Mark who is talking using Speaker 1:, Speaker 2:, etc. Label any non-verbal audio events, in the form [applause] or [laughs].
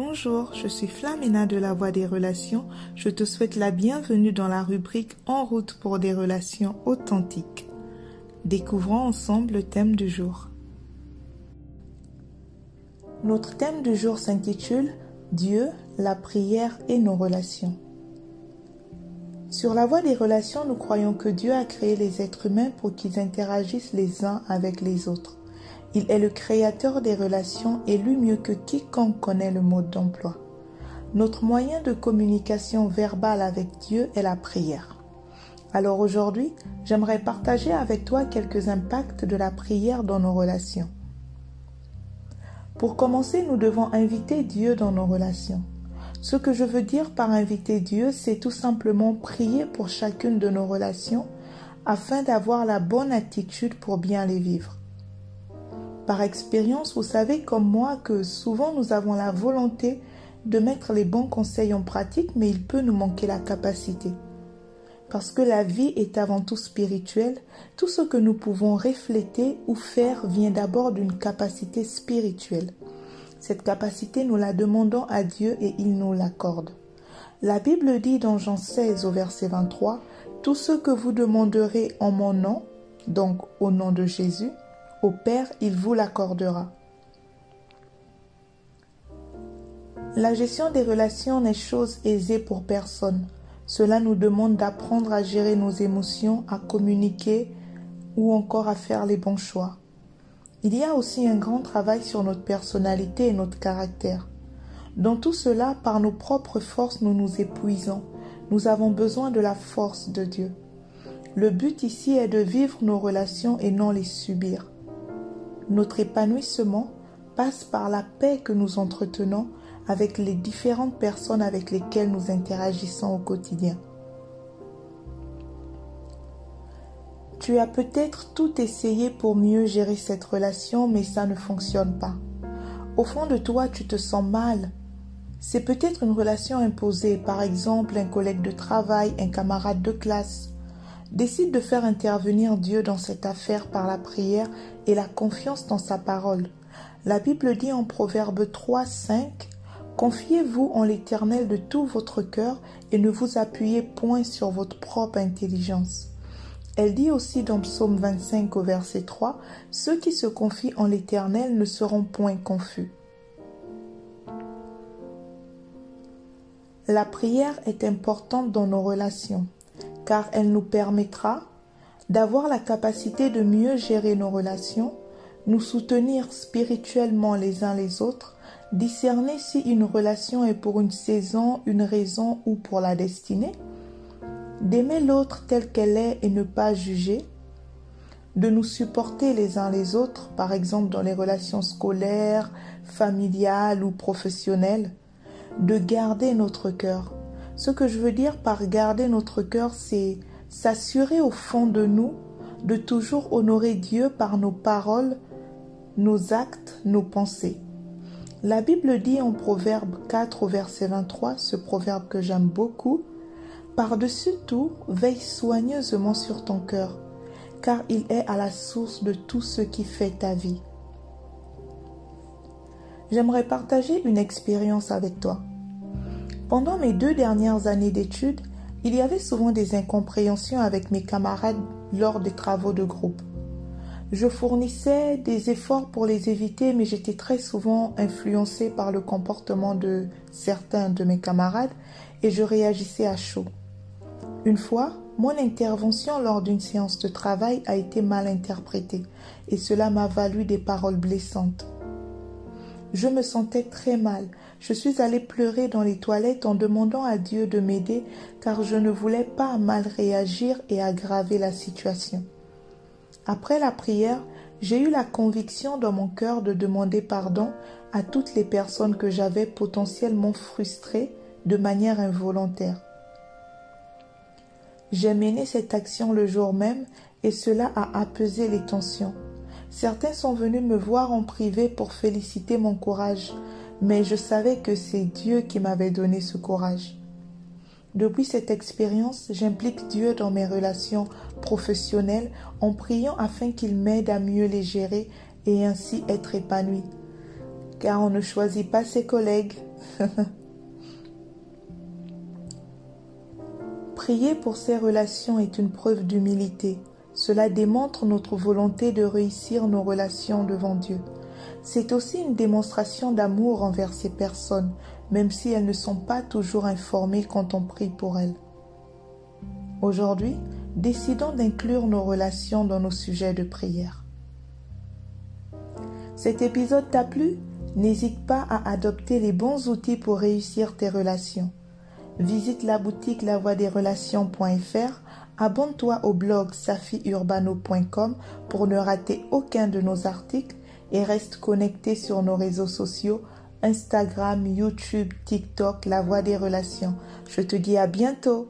Speaker 1: Bonjour, je suis Flamina de la Voix des Relations. Je te souhaite la bienvenue dans la rubrique En route pour des relations authentiques. Découvrons ensemble le thème du jour. Notre thème du jour s'intitule Dieu, la prière et nos relations. Sur la voie des relations, nous croyons que Dieu a créé les êtres humains pour qu'ils interagissent les uns avec les autres. Il est le créateur des relations et lui mieux que quiconque connaît le mode d'emploi. Notre moyen de communication verbale avec Dieu est la prière. Alors aujourd'hui, j'aimerais partager avec toi quelques impacts de la prière dans nos relations. Pour commencer, nous devons inviter Dieu dans nos relations. Ce que je veux dire par inviter Dieu, c'est tout simplement prier pour chacune de nos relations afin d'avoir la bonne attitude pour bien les vivre. Par expérience, vous savez comme moi que souvent nous avons la volonté de mettre les bons conseils en pratique, mais il peut nous manquer la capacité. Parce que la vie est avant tout spirituelle, tout ce que nous pouvons refléter ou faire vient d'abord d'une capacité spirituelle. Cette capacité, nous la demandons à Dieu et il nous l'accorde. La Bible dit dans Jean 16 au verset 23, Tout ce que vous demanderez en mon nom, donc au nom de Jésus, au Père, il vous l'accordera. La gestion des relations n'est chose aisée pour personne. Cela nous demande d'apprendre à gérer nos émotions, à communiquer ou encore à faire les bons choix. Il y a aussi un grand travail sur notre personnalité et notre caractère. Dans tout cela, par nos propres forces, nous nous épuisons. Nous avons besoin de la force de Dieu. Le but ici est de vivre nos relations et non les subir. Notre épanouissement passe par la paix que nous entretenons avec les différentes personnes avec lesquelles nous interagissons au quotidien. Tu as peut-être tout essayé pour mieux gérer cette relation, mais ça ne fonctionne pas. Au fond de toi, tu te sens mal. C'est peut-être une relation imposée, par exemple un collègue de travail, un camarade de classe. Décide de faire intervenir Dieu dans cette affaire par la prière et la confiance dans sa parole. La Bible dit en Proverbe 3, 5 Confiez-vous en l'Éternel de tout votre cœur et ne vous appuyez point sur votre propre intelligence. Elle dit aussi dans Psaume 25 au verset 3 Ceux qui se confient en l'Éternel ne seront point confus. La prière est importante dans nos relations car elle nous permettra d'avoir la capacité de mieux gérer nos relations, nous soutenir spirituellement les uns les autres, discerner si une relation est pour une saison, une raison ou pour la destinée, d'aimer l'autre telle qu'elle est et ne pas juger, de nous supporter les uns les autres, par exemple dans les relations scolaires, familiales ou professionnelles, de garder notre cœur, ce que je veux dire par garder notre cœur, c'est s'assurer au fond de nous de toujours honorer Dieu par nos paroles, nos actes, nos pensées. La Bible dit en Proverbe 4 au verset 23, ce proverbe que j'aime beaucoup, Par-dessus tout, veille soigneusement sur ton cœur, car il est à la source de tout ce qui fait ta vie. J'aimerais partager une expérience avec toi. Pendant mes deux dernières années d'études, il y avait souvent des incompréhensions avec mes camarades lors des travaux de groupe. Je fournissais des efforts pour les éviter, mais j'étais très souvent influencée par le comportement de certains de mes camarades et je réagissais à chaud. Une fois, mon intervention lors d'une séance de travail a été mal interprétée et cela m'a valu des paroles blessantes. Je me sentais très mal. Je suis allée pleurer dans les toilettes en demandant à Dieu de m'aider car je ne voulais pas mal réagir et aggraver la situation. Après la prière, j'ai eu la conviction dans mon cœur de demander pardon à toutes les personnes que j'avais potentiellement frustrées de manière involontaire. J'ai mené cette action le jour même et cela a apaisé les tensions. Certains sont venus me voir en privé pour féliciter mon courage, mais je savais que c'est Dieu qui m'avait donné ce courage. Depuis cette expérience, j'implique Dieu dans mes relations professionnelles en priant afin qu'il m'aide à mieux les gérer et ainsi être épanoui. Car on ne choisit pas ses collègues, [laughs] Prier pour ces relations est une preuve d'humilité. Cela démontre notre volonté de réussir nos relations devant Dieu. C'est aussi une démonstration d'amour envers ces personnes, même si elles ne sont pas toujours informées quand on prie pour elles. Aujourd'hui, décidons d'inclure nos relations dans nos sujets de prière. Cet épisode t'a plu? N'hésite pas à adopter les bons outils pour réussir tes relations. Visite la boutique lavoidesrelations.fr, abonne-toi au blog safiurbano.com pour ne rater aucun de nos articles et reste connecté sur nos réseaux sociaux Instagram, YouTube, TikTok, La Voix des Relations. Je te dis à bientôt